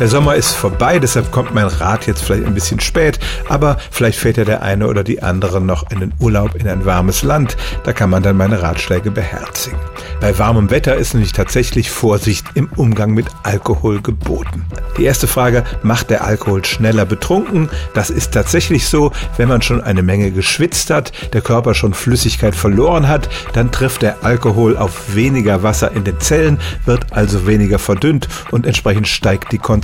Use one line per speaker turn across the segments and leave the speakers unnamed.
Der Sommer ist vorbei, deshalb kommt mein Rat jetzt vielleicht ein bisschen spät, aber vielleicht fährt ja der eine oder die andere noch in den Urlaub in ein warmes Land. Da kann man dann meine Ratschläge beherzigen. Bei warmem Wetter ist nämlich tatsächlich Vorsicht im Umgang mit Alkohol geboten. Die erste Frage, macht der Alkohol schneller betrunken? Das ist tatsächlich so, wenn man schon eine Menge geschwitzt hat, der Körper schon Flüssigkeit verloren hat, dann trifft der Alkohol auf weniger Wasser in den Zellen, wird also weniger verdünnt und entsprechend steigt die Konzentration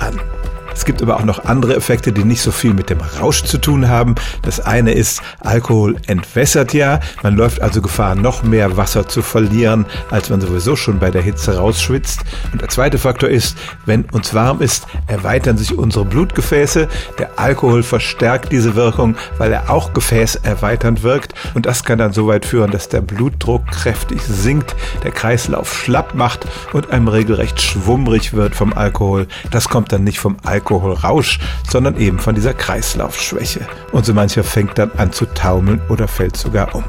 an. Es gibt aber auch noch andere Effekte, die nicht so viel mit dem Rausch zu tun haben. Das eine ist, Alkohol entwässert ja. Man läuft also Gefahr, noch mehr Wasser zu verlieren, als man sowieso schon bei der Hitze rausschwitzt. Und der zweite Faktor ist, wenn uns warm ist, erweitern sich unsere Blutgefäße. Der Alkohol verstärkt diese Wirkung, weil er auch gefäßerweiternd wirkt. Und das kann dann so weit führen, dass der Blutdruck kräftig sinkt, der Kreislauf schlapp macht und einem regelrecht schwummrig wird vom Alkohol. Das kommt dann nicht vom Alkohol Alkoholrausch, sondern eben von dieser Kreislaufschwäche. Und so mancher fängt dann an zu taumeln oder fällt sogar um.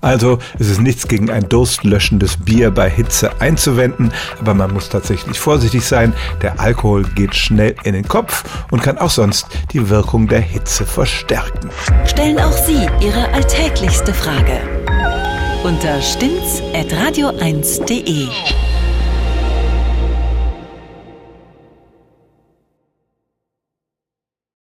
Also es ist nichts gegen ein durstlöschendes Bier bei Hitze einzuwenden, aber man muss tatsächlich vorsichtig sein. Der Alkohol geht schnell in den Kopf und kann auch sonst die Wirkung der Hitze verstärken.
Stellen auch Sie Ihre alltäglichste Frage unter stimmtz.radio1.de.